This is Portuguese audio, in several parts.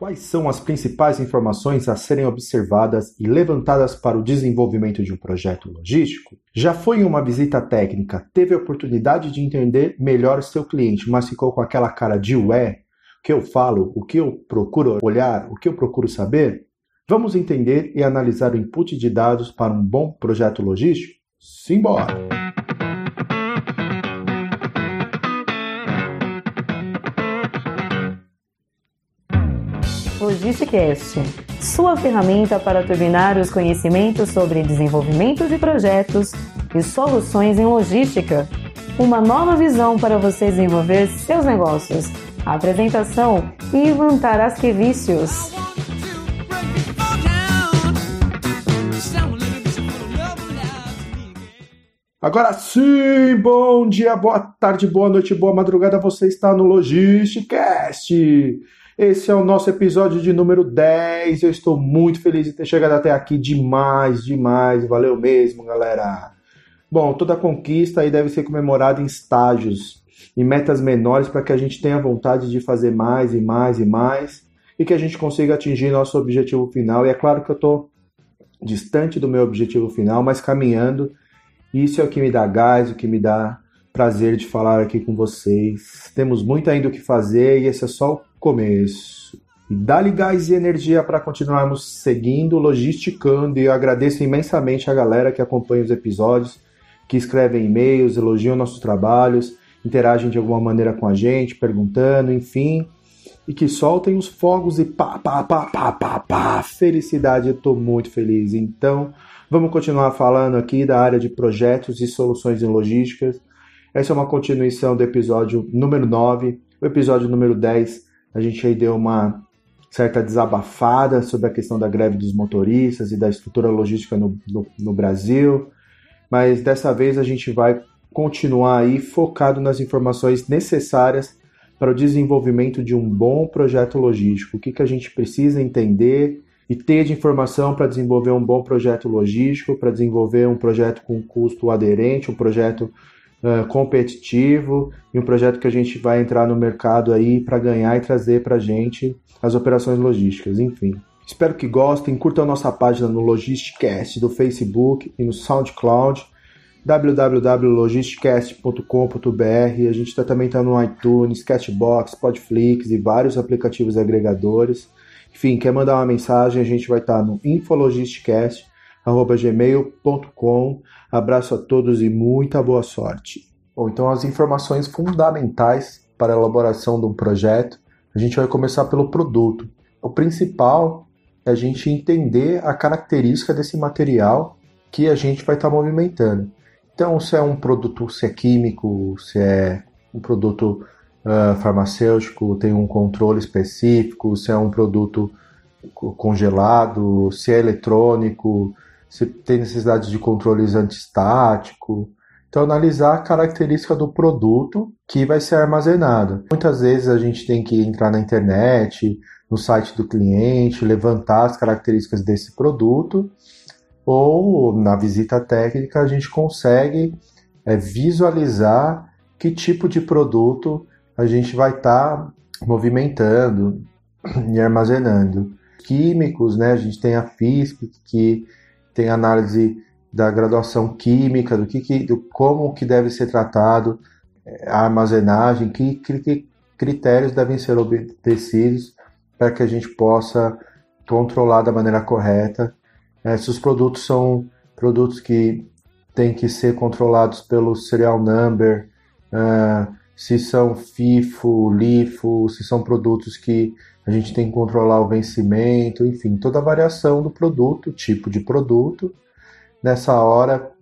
Quais são as principais informações a serem observadas e levantadas para o desenvolvimento de um projeto logístico? Já foi em uma visita técnica, teve a oportunidade de entender melhor seu cliente, mas ficou com aquela cara de ué? O que eu falo, o que eu procuro olhar, o que eu procuro saber? Vamos entender e analisar o input de dados para um bom projeto logístico? Simbora! Logisticast, sua ferramenta para turbinar os conhecimentos sobre desenvolvimento de projetos e soluções em logística. Uma nova visão para você desenvolver seus negócios. apresentação Ivan Tarasquevicius. Agora sim, bom dia, boa tarde, boa noite, boa madrugada. Você está no Logisticast. Esse é o nosso episódio de número 10. Eu estou muito feliz de ter chegado até aqui. Demais, demais. Valeu mesmo, galera. Bom, toda conquista aí deve ser comemorada em estágios, em metas menores, para que a gente tenha vontade de fazer mais e mais e mais e que a gente consiga atingir nosso objetivo final. E é claro que eu estou distante do meu objetivo final, mas caminhando. Isso é o que me dá gás, o que me dá prazer de falar aqui com vocês. Temos muito ainda o que fazer e esse é só o começo. Dá-lhe gás e energia para continuarmos seguindo, logisticando. E eu agradeço imensamente a galera que acompanha os episódios, que escrevem e-mails, elogiam nossos trabalhos, interagem de alguma maneira com a gente, perguntando, enfim. E que soltem os fogos e pá, pá, pá, pá, pá, pá. Felicidade, eu estou muito feliz. Então, vamos continuar falando aqui da área de projetos e soluções em logísticas. Essa é uma continuação do episódio número 9. O episódio número 10 a gente aí deu uma certa desabafada sobre a questão da greve dos motoristas e da estrutura logística no, no, no Brasil, mas dessa vez a gente vai continuar aí focado nas informações necessárias para o desenvolvimento de um bom projeto logístico. O que, que a gente precisa entender e ter de informação para desenvolver um bom projeto logístico, para desenvolver um projeto com custo aderente, um projeto uh, competitivo e um projeto que a gente vai entrar no mercado aí para ganhar e trazer para a gente as operações logísticas, enfim. Espero que gostem, curtam a nossa página no Logisticast do Facebook e no SoundCloud www.logisticast.com.br. A gente tá, também está no iTunes, Cashbox, Podflix e vários aplicativos agregadores. Enfim, quer mandar uma mensagem, a gente vai estar tá no infologisticast.gmail.com. Abraço a todos e muita boa sorte. Bom, então as informações fundamentais para a elaboração de um projeto, a gente vai começar pelo produto. O principal é a gente entender a característica desse material que a gente vai estar tá movimentando. Então, se é um produto, se é químico, se é um produto uh, farmacêutico, tem um controle específico, se é um produto congelado, se é eletrônico, se tem necessidade de controles antistático. Então, analisar a característica do produto que vai ser armazenado. Muitas vezes a gente tem que entrar na internet, no site do cliente, levantar as características desse produto, ou na visita técnica a gente consegue é, visualizar que tipo de produto a gente vai estar tá movimentando e armazenando. Químicos, né? A gente tem a FISP, que tem análise da graduação química, do que, que do como que deve ser tratado é, a armazenagem, que, que critérios devem ser obedecidos para que a gente possa controlar da maneira correta. É, se os produtos são produtos que têm que ser controlados pelo serial number, é, se são FIFO, LIFO, se são produtos que a gente tem que controlar o vencimento, enfim, toda a variação do produto, tipo de produto. Nessa hora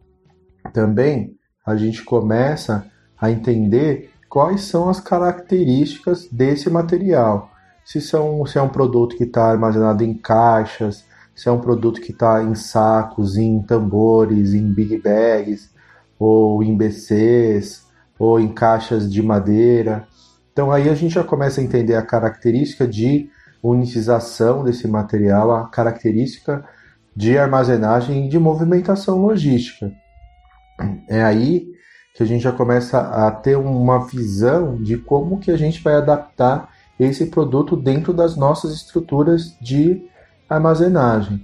também a gente começa a entender quais são as características desse material. Se, são, se é um produto que está armazenado em caixas, se é um produto que está em sacos, em tambores, em big bags, ou em BCs, ou em caixas de madeira. Então aí a gente já começa a entender a característica de unitização desse material, a característica de armazenagem e de movimentação logística. É aí que a gente já começa a ter uma visão de como que a gente vai adaptar esse produto dentro das nossas estruturas de armazenagem.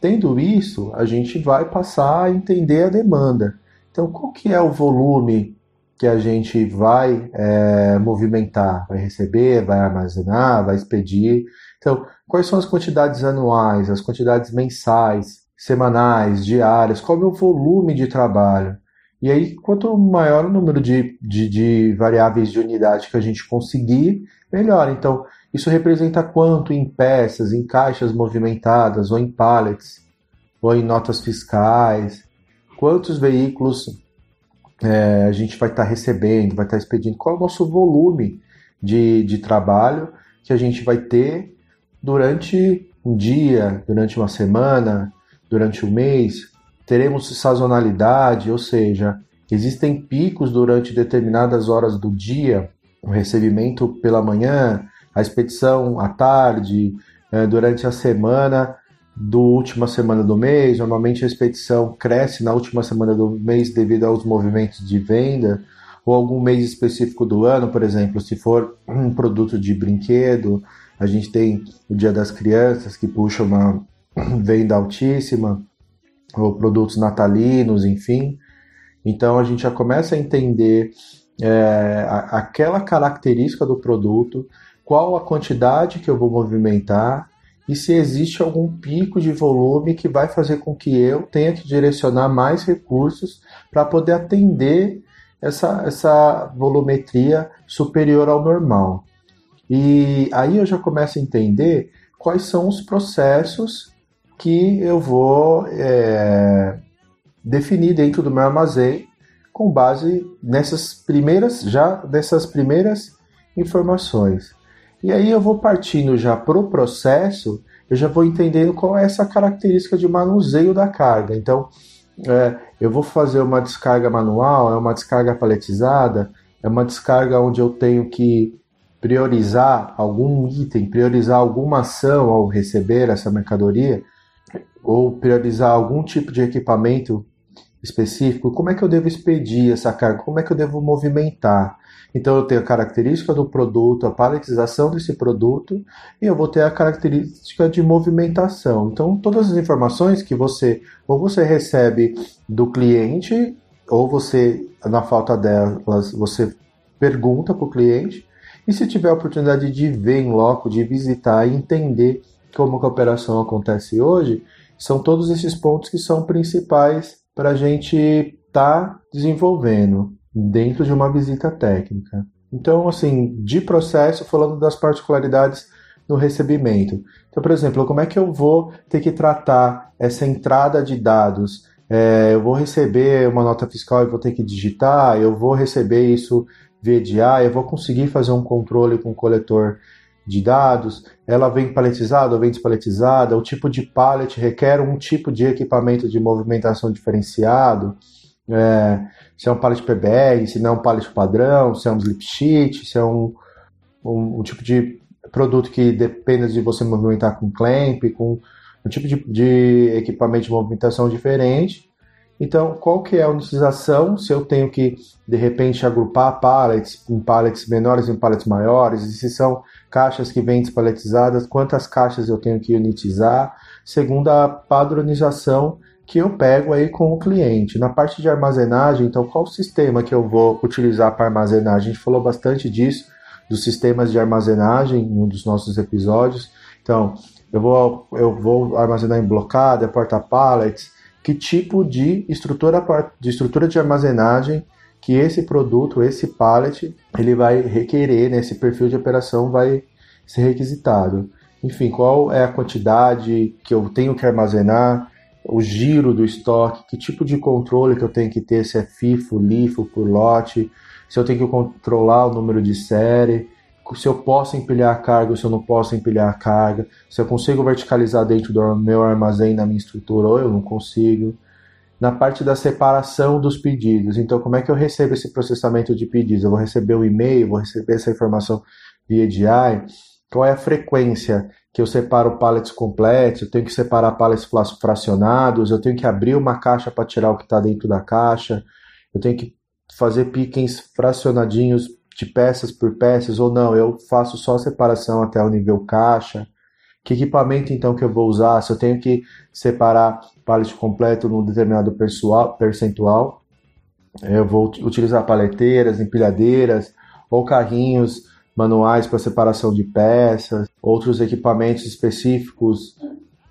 Tendo isso, a gente vai passar a entender a demanda. Então, qual que é o volume que a gente vai é, movimentar? Vai receber, vai armazenar, vai expedir? Então, quais são as quantidades anuais, as quantidades mensais, semanais, diárias? Qual é o volume de trabalho? E aí, quanto maior o número de, de, de variáveis de unidade que a gente conseguir, melhor. Então, isso representa quanto em peças, em caixas movimentadas, ou em pallets, ou em notas fiscais, quantos veículos é, a gente vai estar tá recebendo, vai estar tá expedindo, qual é o nosso volume de, de trabalho que a gente vai ter durante um dia, durante uma semana, durante um mês. Teremos sazonalidade, ou seja, existem picos durante determinadas horas do dia, o recebimento pela manhã, a expedição à tarde, é, durante a semana do última semana do mês. Normalmente a expedição cresce na última semana do mês devido aos movimentos de venda, ou algum mês específico do ano, por exemplo, se for um produto de brinquedo, a gente tem o Dia das Crianças que puxa uma venda altíssima, ou produtos natalinos, enfim. Então a gente já começa a entender é, aquela característica do produto, qual a quantidade que eu vou movimentar e se existe algum pico de volume que vai fazer com que eu tenha que direcionar mais recursos para poder atender essa, essa volumetria superior ao normal. E aí eu já começo a entender quais são os processos que eu vou é, definir dentro do meu armazém com base nessas primeiras já dessas primeiras informações. E aí eu vou partindo já para o processo, eu já vou entendendo qual é essa característica de manuseio da carga. Então, é, eu vou fazer uma descarga manual, é uma descarga paletizada, é uma descarga onde eu tenho que priorizar algum item, priorizar alguma ação ao receber essa mercadoria, ou priorizar algum tipo de equipamento específico, como é que eu devo expedir essa carga, como é que eu devo movimentar. Então eu tenho a característica do produto, a paletização desse produto, e eu vou ter a característica de movimentação. Então todas as informações que você ou você recebe do cliente, ou você, na falta delas, você pergunta para o cliente, e se tiver a oportunidade de ver em loco, de visitar e entender como a operação acontece hoje, são todos esses pontos que são principais para a gente estar tá desenvolvendo dentro de uma visita técnica. Então, assim, de processo, falando das particularidades no recebimento. Então, por exemplo, como é que eu vou ter que tratar essa entrada de dados? É, eu vou receber uma nota fiscal e vou ter que digitar, eu vou receber isso via DI, eu vou conseguir fazer um controle com o coletor de dados, ela vem paletizada ou vem despaletizada, o tipo de pallet requer um tipo de equipamento de movimentação diferenciado, é, se é um pallet PBR, se não é um pallet padrão, se é um slip sheet, se é um, um, um tipo de produto que depende de você movimentar com clamp, com um tipo de, de equipamento de movimentação diferente, então, qual que é a utilização? Se eu tenho que, de repente, agrupar pallets em pallets menores em pallets maiores, e se são caixas que vêm despaletizadas, quantas caixas eu tenho que unitizar, segundo a padronização que eu pego aí com o cliente. Na parte de armazenagem, então, qual o sistema que eu vou utilizar para armazenar? A gente falou bastante disso, dos sistemas de armazenagem, em um dos nossos episódios. Então, eu vou, eu vou armazenar em blocada, porta-pallets, que tipo de estrutura de estrutura de armazenagem que esse produto, esse pallet, ele vai requerer, né? esse perfil de operação vai ser requisitado. Enfim, qual é a quantidade que eu tenho que armazenar, o giro do estoque, que tipo de controle que eu tenho que ter, se é FIFO, LIFO por lote, se eu tenho que controlar o número de série, se eu posso empilhar a carga ou se eu não posso empilhar a carga, se eu consigo verticalizar dentro do meu armazém na minha estrutura ou eu não consigo. Na parte da separação dos pedidos, então como é que eu recebo esse processamento de pedidos? Eu vou receber o um e-mail, vou receber essa informação via DI, qual é a frequência que eu separo pallets completos, eu tenho que separar pallets fracionados, eu tenho que abrir uma caixa para tirar o que está dentro da caixa, eu tenho que fazer pickings fracionadinhos de peças por peças ou não, eu faço só separação até o nível caixa. Que equipamento então que eu vou usar? Se eu tenho que separar pallet completo num determinado percentual, eu vou utilizar paleteiras, empilhadeiras ou carrinhos manuais para separação de peças, outros equipamentos específicos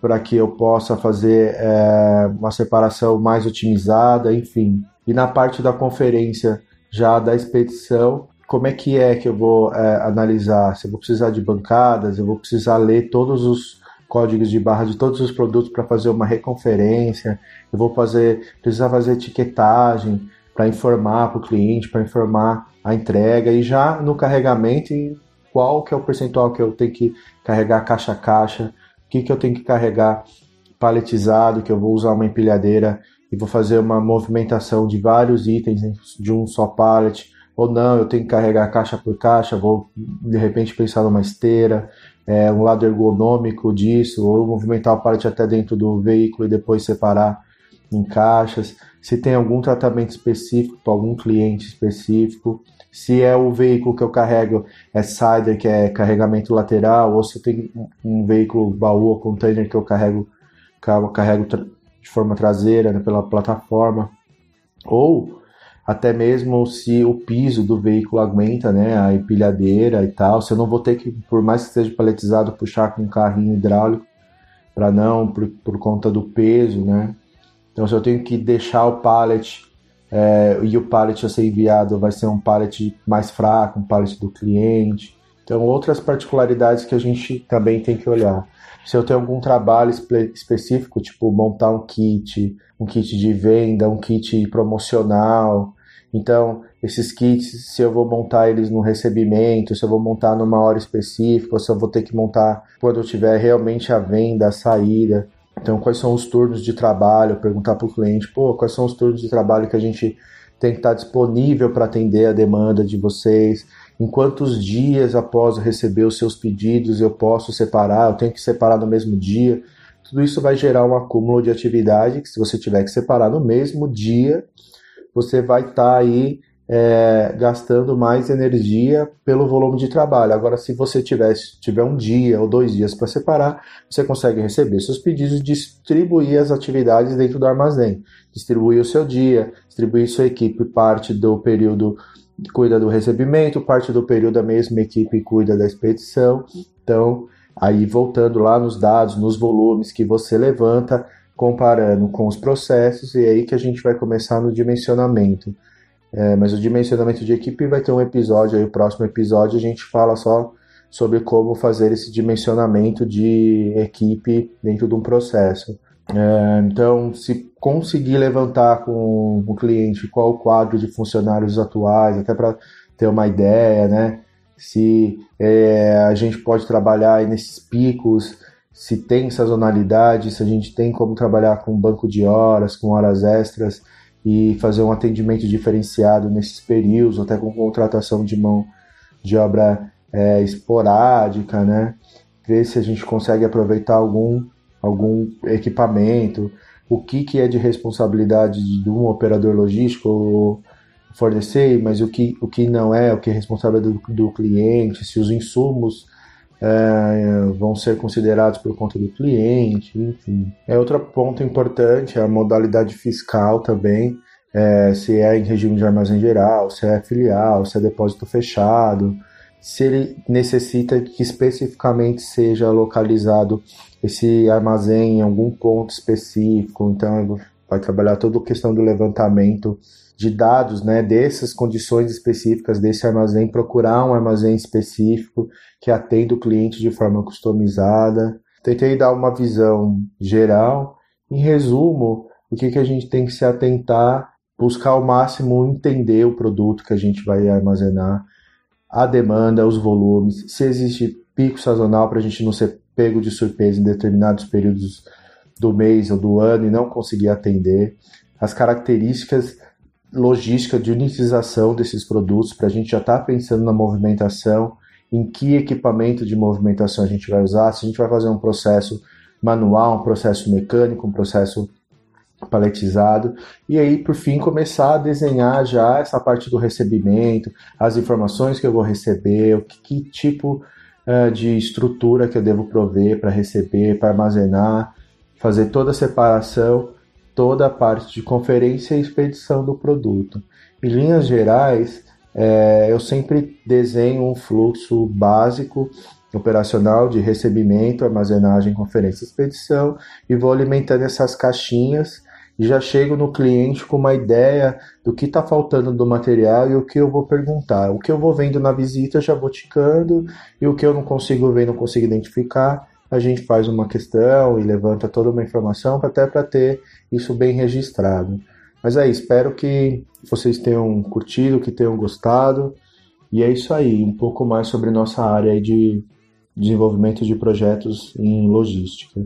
para que eu possa fazer é, uma separação mais otimizada, enfim. E na parte da conferência já da expedição, como é que é que eu vou é, analisar? Se eu vou precisar de bancadas, eu vou precisar ler todos os códigos de barra de todos os produtos para fazer uma reconferência, eu vou fazer, precisar fazer etiquetagem para informar para o cliente, para informar a entrega e já no carregamento qual que é o percentual que eu tenho que carregar caixa a caixa, o que, que eu tenho que carregar paletizado, que eu vou usar uma empilhadeira e vou fazer uma movimentação de vários itens de um só pallet, ou não, eu tenho que carregar caixa por caixa, vou de repente pensar numa esteira, é, um lado ergonômico disso, ou movimentar o pallet até dentro do veículo e depois separar em caixas, se tem algum tratamento específico para algum cliente específico, se é o veículo que eu carrego é sider, que é carregamento lateral, ou se tem um veículo baú ou container que eu carrego, carrego de forma traseira né, pela plataforma, ou até mesmo se o piso do veículo aguenta, né, a empilhadeira e tal, se eu não vou ter que, por mais que esteja paletizado, puxar com um carrinho hidráulico para não, por, por conta do peso, né. Então, se eu tenho que deixar o pallet é, e o pallet a ser enviado vai ser um pallet mais fraco, um pallet do cliente. Então, outras particularidades que a gente também tem que olhar. Se eu tenho algum trabalho específico, tipo montar um kit, um kit de venda, um kit promocional. Então, esses kits, se eu vou montar eles no recebimento, se eu vou montar numa hora específica, ou se eu vou ter que montar quando eu tiver realmente a venda, a saída. Então, quais são os turnos de trabalho? Perguntar para o cliente, pô, quais são os turnos de trabalho que a gente tem que estar disponível para atender a demanda de vocês? Em quantos dias após receber os seus pedidos eu posso separar? Eu tenho que separar no mesmo dia? Tudo isso vai gerar um acúmulo de atividade que, se você tiver que separar no mesmo dia, você vai estar tá aí é, gastando mais energia pelo volume de trabalho. Agora, se você tiver, tiver um dia ou dois dias para separar, você consegue receber seus pedidos e distribuir as atividades dentro do armazém. Distribuir o seu dia, distribuir sua equipe, parte do período cuida do recebimento, parte do período a mesma equipe cuida da expedição. Então, aí voltando lá nos dados, nos volumes que você levanta, comparando com os processos, e é aí que a gente vai começar no dimensionamento. É, mas o dimensionamento de equipe vai ter um episódio aí, o próximo episódio a gente fala só sobre como fazer esse dimensionamento de equipe dentro de um processo. É, então, se conseguir levantar com o cliente qual o quadro de funcionários atuais, até para ter uma ideia, né? Se é, a gente pode trabalhar nesses picos, se tem sazonalidade, se a gente tem como trabalhar com banco de horas, com horas extras, e fazer um atendimento diferenciado nesses períodos, até com contratação de mão de obra é, esporádica, né? Ver se a gente consegue aproveitar algum, algum equipamento, o que, que é de responsabilidade de um operador logístico fornecer, mas o que, o que não é, o que é responsabilidade do, do cliente, se os insumos é, vão ser considerados por conta do cliente, enfim. É outro ponto importante, a modalidade fiscal também, é, se é em regime de armazém geral, se é filial, se é depósito fechado, se ele necessita que especificamente seja localizado esse armazém em algum ponto específico, então vai trabalhar toda a questão do levantamento de dados, né, dessas condições específicas desse armazém, procurar um armazém específico que atenda o cliente de forma customizada. Tentei dar uma visão geral. Em resumo, o que, que a gente tem que se atentar, buscar ao máximo entender o produto que a gente vai armazenar, a demanda, os volumes, se existe pico sazonal para a gente não ser pego de surpresa em determinados períodos do mês ou do ano e não conseguir atender, as características logística de unitização desses produtos para a gente já estar tá pensando na movimentação, em que equipamento de movimentação a gente vai usar, se a gente vai fazer um processo manual, um processo mecânico, um processo paletizado e aí por fim começar a desenhar já essa parte do recebimento, as informações que eu vou receber, o que, que tipo uh, de estrutura que eu devo prover para receber, para armazenar, fazer toda a separação, toda a parte de conferência e expedição do produto. Em linhas gerais, é, eu sempre desenho um fluxo básico operacional de recebimento, armazenagem, conferência e expedição e vou alimentando essas caixinhas e já chego no cliente com uma ideia do que está faltando do material e o que eu vou perguntar. O que eu vou vendo na visita já vou ticando e o que eu não consigo ver, não consigo identificar, a gente faz uma questão e levanta toda uma informação até para ter isso bem registrado. Mas é, espero que vocês tenham curtido, que tenham gostado. E é isso aí, um pouco mais sobre nossa área de desenvolvimento de projetos em logística.